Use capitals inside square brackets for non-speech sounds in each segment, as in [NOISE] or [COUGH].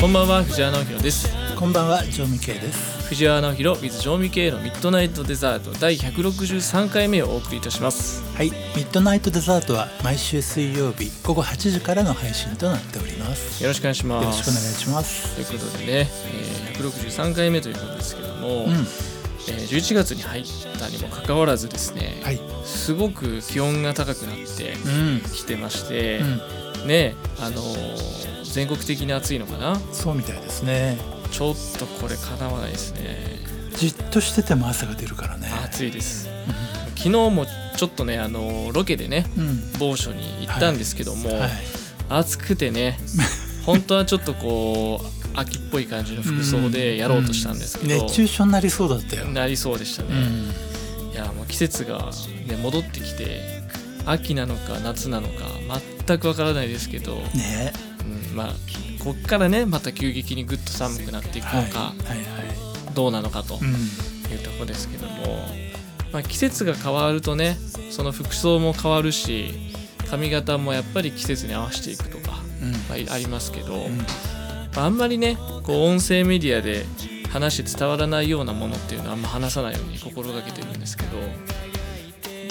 こんばんは藤原直弘です。こんばんは、ジョーミケイです。藤原直弘 with ジョーミケイのミッドナイトデザート第163回目をお送りいたします。はい、ミッドナイトデザートは毎週水曜日午後8時からの配信となっております。よろしくお願いします。よろしくお願いします。ということでね、えー163回目ということですけども、うん、えー11月に入ったにもかかわらずですね、はい、すごく気温が高くなってうん、きてまして、うん、ねあのー全国的に暑いのかな？そうみたいですね。ちょっとこれかなわないですね。じっとしてても汗が出るからね。暑いです。昨日もちょっとねあのーロケでねうん、某所に行ったんですけども、はい、暑くてね本当はちょっとこう秋っぽい感じの服装でやろうとしたんですけど、熱中症になりそうだったよ。なりそうでしたね、うん、いやもう季節が、ね、戻ってきて秋なのか夏なのか全くわからないですけど、ね、うん、まあこっからねまた急激にぐっと寒くなっていくはい、のか。どうなのかとうん、いうところですけども、まあ、季節が変わるとねその服装も変わるし髪型もやっぱり季節に合わせていくとか、うん、まあ、ありますけど、うん、まあ、あんまりねこう音声メディアで話伝わらないようなものっていうのはあんま話さないように心がけてるんですけど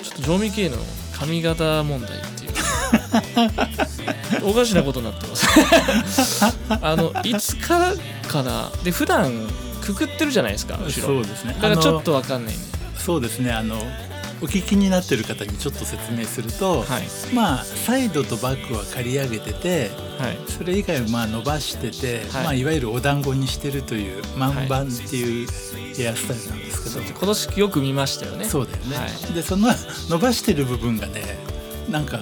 ちょっと常味系の髪型問題っていう [LAUGHS] おかしなことになってます。[LAUGHS] あのいつからかな？で普段くくってるじゃないですか後ろ。そうですね。だからちょっあとわかんない。そうですね。あのお聞きになってる方にちょっと説明すると、はい。まあサイドとバックは刈り上げてて。はい。それ以外はまあ伸ばしてて、はい。いまあ、いわゆるお団子にしてるという万番っていうヘアスタイルなんですけど、今年よく見ましたよね。そうだよね、はい。でその伸ばしてる部分がねなんか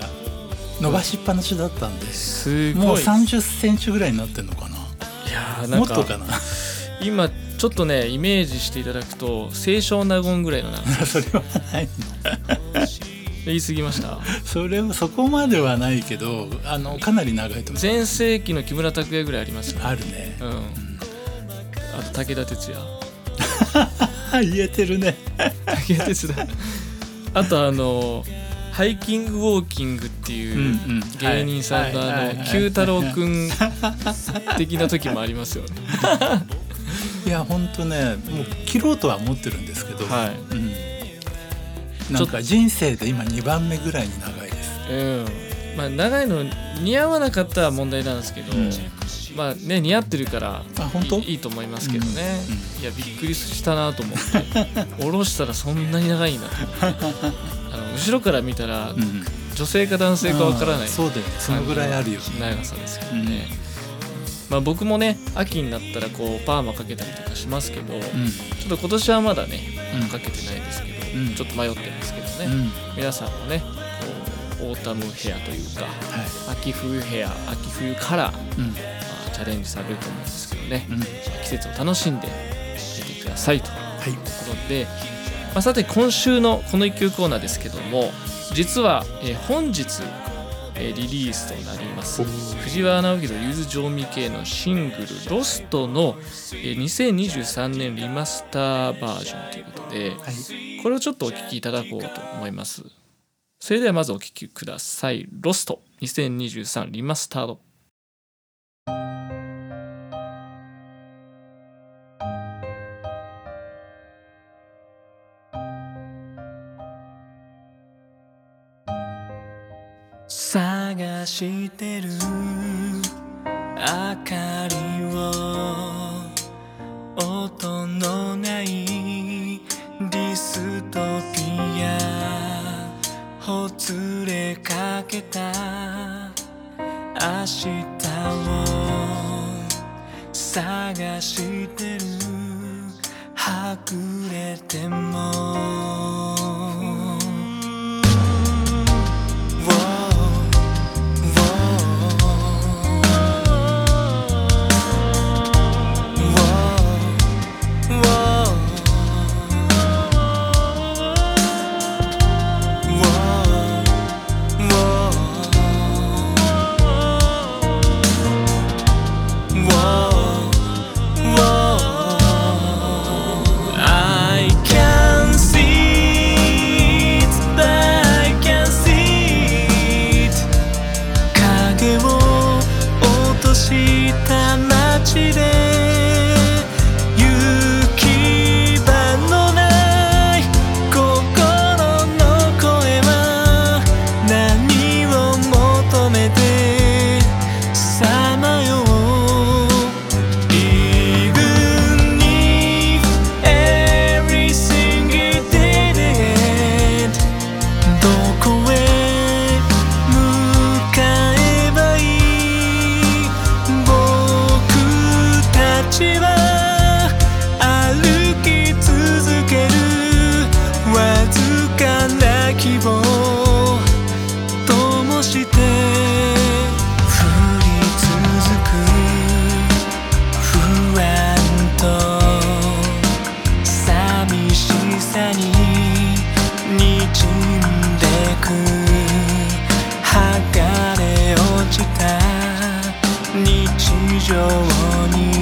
伸ばしっぱなしだったんで、すごい。もう3 0センチぐらいになってんのかな。いやーなんかもっとかな。今ちょっとねイメージしていただくと清少納言ぐらいの長さ [LAUGHS] それはない [LAUGHS] 言い過ぎました。それはそこまではないけどあのかなり長いと思う。全盛期の木村拓哉ぐらいありますよ。あるね。うん。あと武田鉄矢。あ [LAUGHS] 言えてるね。武田鉄矢。あとあのハイキングウォーキングっていううんうん。芸人さんのあの九太郎くん的な時もありますよね。[LAUGHS] いや本当ねもう切ろうとは思ってるんですけど、はい。うん、なんか人生で今2番目ぐらいに長いです。うん。まあ長いの似合わなかったら問題なんですけど、うん。まあね似合ってるからあ本当？いいと思いますけどね、ういやびっくりしたなと思って。[LAUGHS] 下ろしたらそんなに長いんだと。思ってあの後ろから見たらうん、女性か男性かわからない。そうだよね。そのぐらいあるよね。長さですけどね、まあ僕もね秋になったらこうパーマかけたりとかしますけど、ちょっと今年はまだねうん。かけてないですけど、うん。ちょっと迷ってますけどね、うん。うん皆さんもねこうオータムヘアというかは秋冬ヘア秋冬カラー、いうん。まあ、チャレンジされると思うんですけどね、うん。季節を楽しんでみてくださいというはいことで、まあ、さて今週のこの一曲コーナーですけども実は、えー本日、えーリリースとなります。藤原ナオヒロ with JOMI.K のシングル「Lost の、えー2023年リマスターバージョンということではい。これをちょっとお聴きいただこうと思います。それではまずお聴きください「ロスト2023リマスタード」してる。明かりを音のないディストピア。ほつれかけた。明日を探してる。はぐれても。んでく。剥がれ落ちた日常に。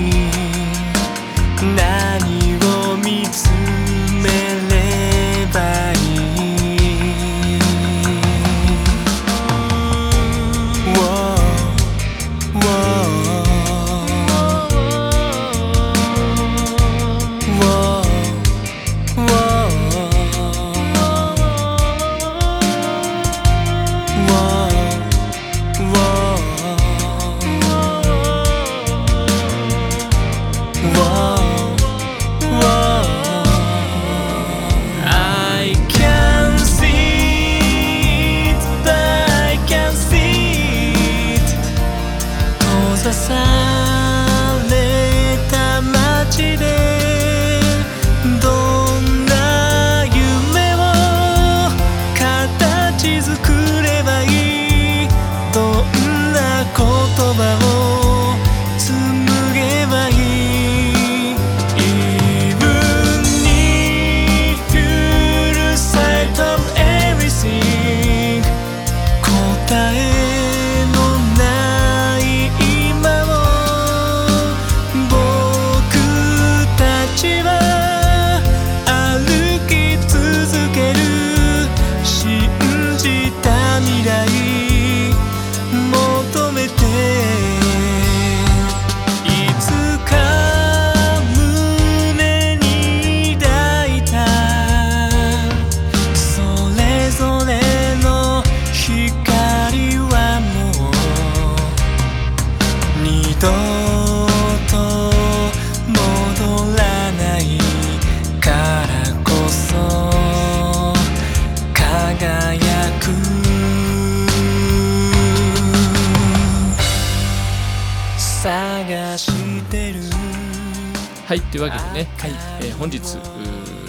わけでね、はい。えー本日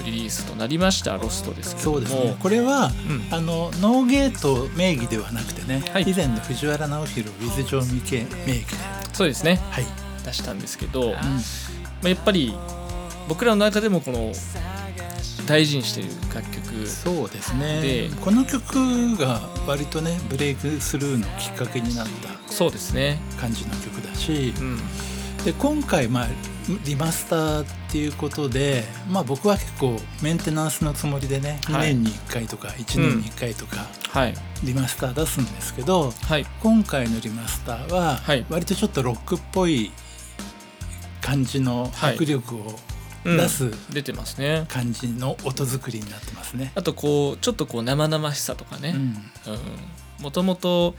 リリースとなりました「ロスト」ですけども。そうですね。これは、うん。あのノーゲート名義ではなくてね、はい。以前の藤原直弘 with ジョーミケ名義で。そうですね。はい、出したんですけど、まうん。あ、やっぱり僕らの中でもこの大事にしている楽曲そうですね。でこの曲が割とねブレイクスルーのきっかけになったそうですね。感じの曲だしうんで今回まあリマスターっていうことでまあ僕は結構メンテナンスのつもりでね2はい。年に1回とか1年に1回とかはい。リマスター出すんですけどはい。今回のリマスターははい。割とちょっとロックっぽい感じのはい。迫力をうん。出す出てますね。感じの音作りになってますね。あとこうちょっとこう生々しさとかね。うん、もともと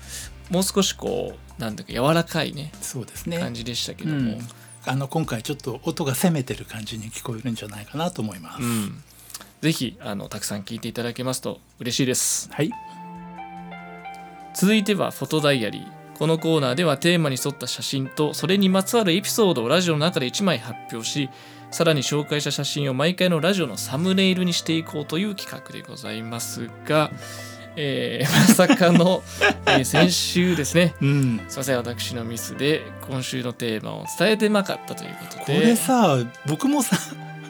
もう少しこうなんだか柔らかいねそうですね。感じでしたけうども、ん、あの今回ちょっと音が攻めてる感じに聞こえるんじゃないかなと思います。うん。ぜひあのたくさん聞いていただけますと嬉しいです。はい、続いてはフォトダイアリー。このコーナーではテーマに沿った写真とそれにまつわるエピソードをラジオの中で1枚発表しさらに紹介した写真を毎回のラジオのサムネイルにしていこうという企画でございますが、えーまさかの、[LAUGHS] えー先週ですね。うん、すいません私のミスで今週のテーマを伝えてなかったということこでれさ僕もさ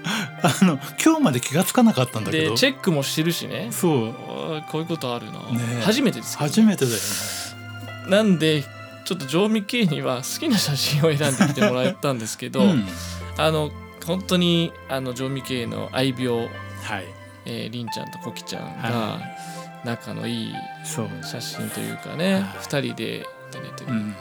[LAUGHS] あの今日まで気がつかなかったんだけでどチェックもしてるしね。そう。こういうことあるな、ね初めてですけど。初めてだよね。なんでちょっと常味系には好きな写真を選んできてもらったんですけど、うん、あの本当にあの常味系の愛病、はい。えー、りんちゃんとこきちゃんがは仲のいい写真というかね、はい。二人で出ててうん。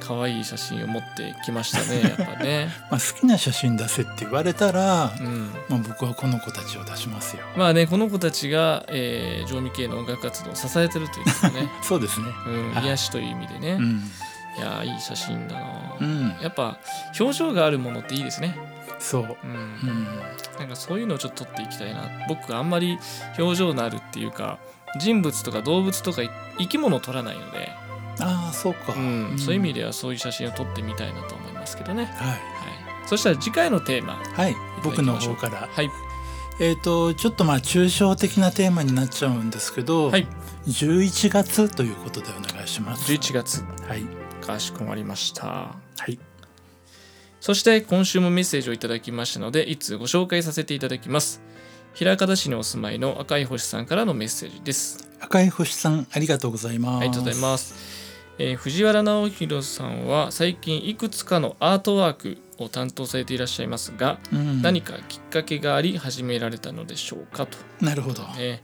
可愛い写真を持ってきましたね [LAUGHS] やっぱね。まあ、好きな写真出せって言われたら、うん。まあ、僕はこの子たちを出しますよ。まあねこの子たちが、えー、常味系の音楽活動を支えてるというかね、[LAUGHS] そうですね。うん、はい。癒しという意味でね、うん、いやーいい写真だな、うん、やっぱ表情があるものっていいですね、そう。うん。うん、なんかそういうのをちょっと撮っていきたいな。僕あんまり表情のあるっていうか人物とか動物とかい生き物を撮らないので、ああ、そうか、うん。ん。そういう意味ではそういう写真を撮ってみたいなと思いますけどね、はい。はい、そしたら次回のテーマ。はい。僕の方から。はい。えっ、とちょっとまあ抽象的なテーマになっちゃうんですけど、はい。11月ということでお願いします。11月。はい。かしこまりました。はい。そして今週もメッセージをいただきましたのでいつご紹介させていただきます平方市にお住まいの赤い星さんからのメッセージです。赤い星さんありがとうございます。ありがとうございます、えー藤原直弘さんは最近いくつかのアートワークを担当されていらっしゃいますが、うん、何かきっかけがあり始められたのでしょうかと。なるほど、ね。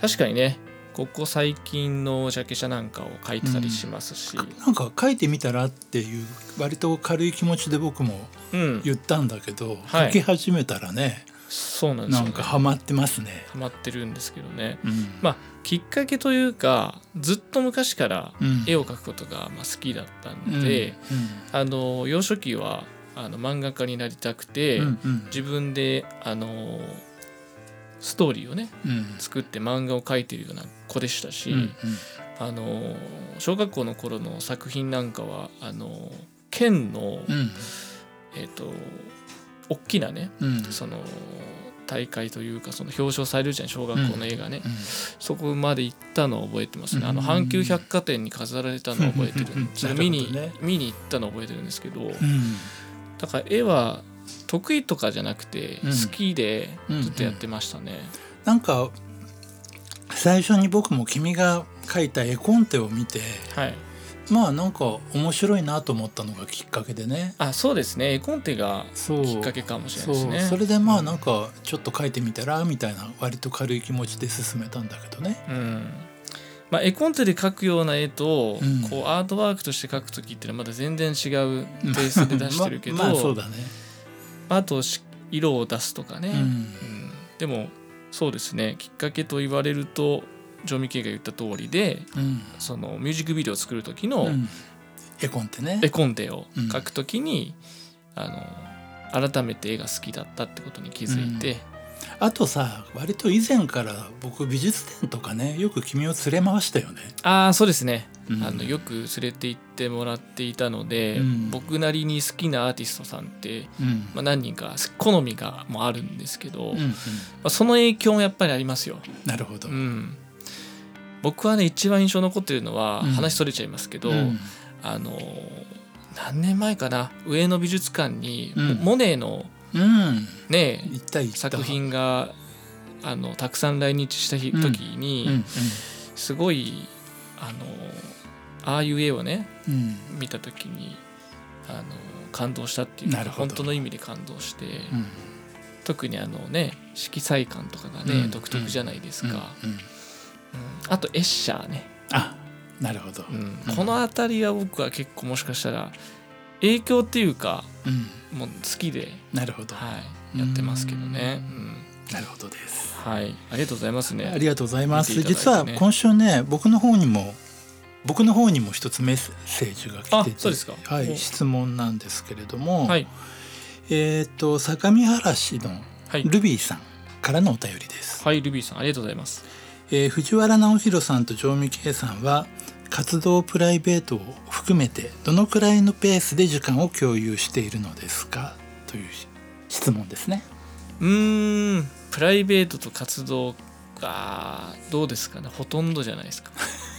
確かにねここ最近のジャケ写なんかを書いてたりしますし、なんか書いてみたらっていう割と軽い気持ちで僕もうん、言ったんだけど、はい。書き始めたらねそうなんですよ、ね、なんかハマってますね。ハマってるんですけどね。うん。まあきっかけというかずっと昔からうん。絵を描くことがまあ好きだったうんので、うん。あの幼少期はあの漫画家になりたくて、うんうん。自分であのストーリーをねうん。作って漫画を描いてるような子でしたし、うんあの小学校の頃の作品なんかはあの県の、うん。えっ、と大きなねうん。その大会というかその表彰されるじゃん小学校の映画ね、うん。そこまで行ったのを覚えてますね、あのうん阪急百貨店に飾られたのを覚えてる。うん。それ [LAUGHS] 見に、ね。見に行ったのを覚えてるんですけど、うん。だから絵は得意とかじゃなくてうん。好きでうん。ずっとやってましたね、なんか最初に僕も君が描いた絵コンテを見てはいまあなんか面白いなと思ったのがきっかけでね。あそうですね。絵コンテがきっかけかもしれないですね。それでまあなんかちょっと描いてみたらみたいな割と軽い気持ちで進めたんだけどね。うん。まあ、絵コンテで描くような絵と、うん。こうアートワークとして描く時っていうのはまだ全然違うテイストで出してるけど、ままあそうだね。あとし色を出すとかね、うん。うん。でもそうですね。きっかけと言われるとジョミケイが言った通りでうん。そのミュージックビデオを作る時のうん。絵コンテね。絵。コンテを描く時に、あの改めて絵が好きだったってことに気づいて、あとさ割と以前から僕美術展とかねよく君を連れ回したよね。ああそうですね、うん。あのよく連れて行ってもらっていたので、うん。僕なりに好きなアーティストさんって、うん。まあ、何人か好みがもあるんですけど、まうんうん。あ、その影響もやっぱりありますよ。なるほど。うん、僕はね一番印象残ってるのは、うん。話それちゃいますけど、うん。あの何年前かな上野美術館に、うん。モネのうん。ね作品があのたくさん来日した時に、うんすごいあのああいう絵をね見た時にあの感動したっていう本当の意味で感動して、うん。特にあのね色彩感とかがね、うん。独特じゃないですか、うんうん。うんあとエッシャーね、あなるほど。うん。うん。この辺りは僕は結構もしかしたら影響っていうかうん。もう好きで、なるほど。はい、やってますけどね、ううん。なるほどです。はい。ありがとうございますね。ありがとうございます。見ていた実は今週ね僕の方にも僕の方にも一つメッセージが来ててあそうですか。はい、お。質問なんですけれども、はい。えっ、と相模原市のはい。ルビーさんからのお便りです。はいルビーさんありがとうございますえー藤原直弘さんと城見圭さんは活動プライベートを含めてどのくらいのペースで時間を共有しているのですか？という質問ですね。うーん。プライベートと活動がどうですかね？ほとんどじゃないですか。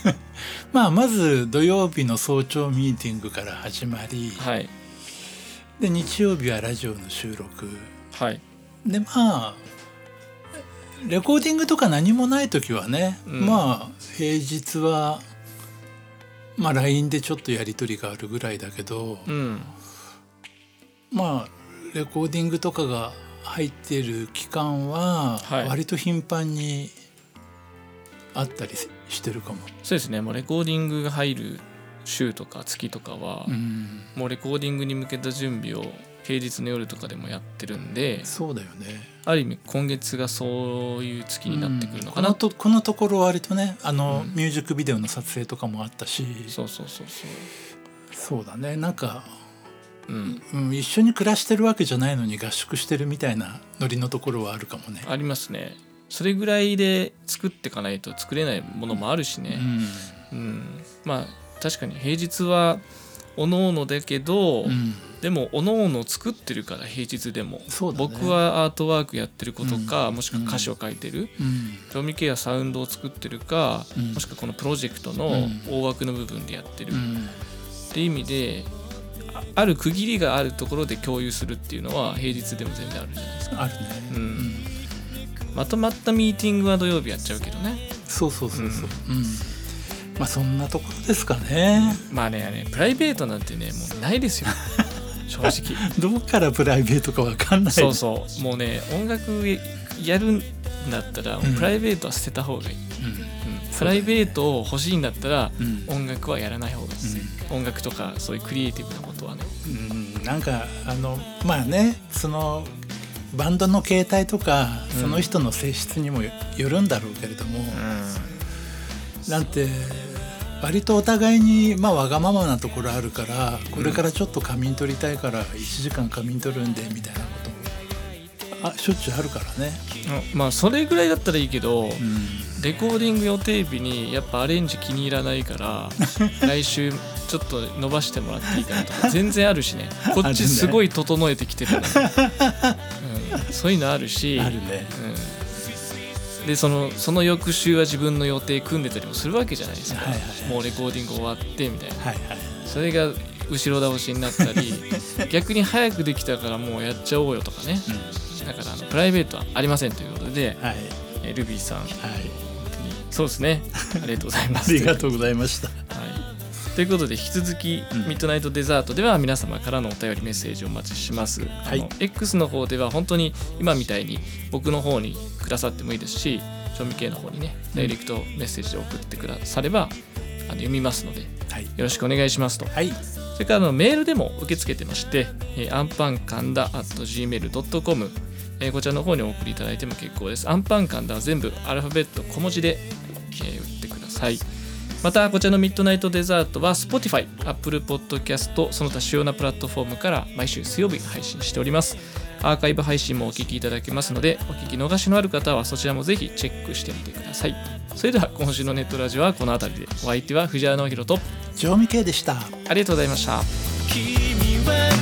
[LAUGHS] まあまず土曜日の早朝ミーティングから始まり、はい。で日曜日はラジオの収録。はい。でまあレコーディングとか何もない時はね、うん。まあ平日はまあ LINE でちょっとやり取りがあるぐらいだけど、うん。まあレコーディングとかが入ってる期間ははい。割と頻繁にあったりしてるかも。そうですね。もうレコーディングが入る週とか月とかは、うん、もうレコーディングに向けた準備を平日の夜とかでもやってるんでそうだよね。ある意味今月がそういう月になってくるのかな、うん。このとこのところ割とねあの、うん。ミュージックビデオの撮影とかもあったし。そうそうそうそう。そうだね。なんか、うん。うん、一緒に暮らしてるわけじゃないのに合宿してるみたいなノリのところはあるかもね。ありますね。それぐらいで作っていかないと作れないものもあるしね、うん。まあ確かに平日はおのおのだけど、うん。うんでもおのおの作ってるから平日でも、ね。僕はアートワークやってることか、うん。もしくは歌詞を書いてる、うん。調味系はサウンドを作ってるか、うん。もしくはこのプロジェクトのうん。大枠の部分でやってる、っうん。て意味であある区切りがあるところで共有するっていうのは平日でも全然あるじゃないですか、あるね。うん。まとまったミーティングは土曜日やっちゃうけどね。そうそうそうそう。うんまあそんなところですかね。まあねねプライベートなんてねもうないですよ。[LAUGHS] 正直。どこからプライベートかわかんない。そうそう。もうね音楽やるんだったら、うん。プライベートは捨てた方がいい、うん。うん。プライベートを欲しいんだったら、うん。音楽はやらない方がいい。です、音楽とかそういうクリエイティブなことはね。うん。なんかあのまあねそのバンドの形態とかうん。その人の性質にもよるんだろうけれども、なんて割とお互いにまあわがままなところあるからこれからちょっと仮眠取りたいから1時間仮眠取るんでみたいなこと。あしょっちゅうあるからね。うんまあそれぐらいだったらいいけど、うんレコーディング予定日にやっぱアレンジ気に入らないから [LAUGHS] 来週ちょっと伸ばしてもらっていいかなとか全然あるし [LAUGHS] ね。こっちすごい整えてきてるのに、うん、そういうのあるしあるね。うん、でそのその翌週は自分の予定組んでたりもするわけじゃないですか、はいはいはい。もうレコーディング終わってみたいな。はいはい。それが後ろ倒しになったり [LAUGHS] 逆に早くできたからもうやっちゃおうよとかね。だからあのプライベートはありませんということで、はい。えールビーさん。はい。そうですね。ありがとうございまあすりがとうございました。はい、ということで引き続き、うんミッドナイトデザートでは皆様からのお便りメッセージをお待ちします、あいの X の方では本当に今みたいに僕の方にくださってもいいですし賞味系の方にねダイレクトメッセージで送ってくださればあの読みますのでよはい。ろしくお願いしますとはい。それからあのメールでも受け付けてまして、えーアンパンカンダ at gmail.com、えーこちらの方にお送りいただいても結構です。アンパンカンダは全部アルファベット小文字で、えー打ってください。またこちらのミッドナイトデザートは Spotify、Apple Podcast その他主要なプラットフォームから毎週水曜日配信しております。アーカイブ配信もお聞きいただけますのでお聞き逃しのある方はそちらもぜひチェックしてみてください。それでは今週のネットラジオはこの辺りでお相手は藤原直弘と常味系でした。ありがとうございました。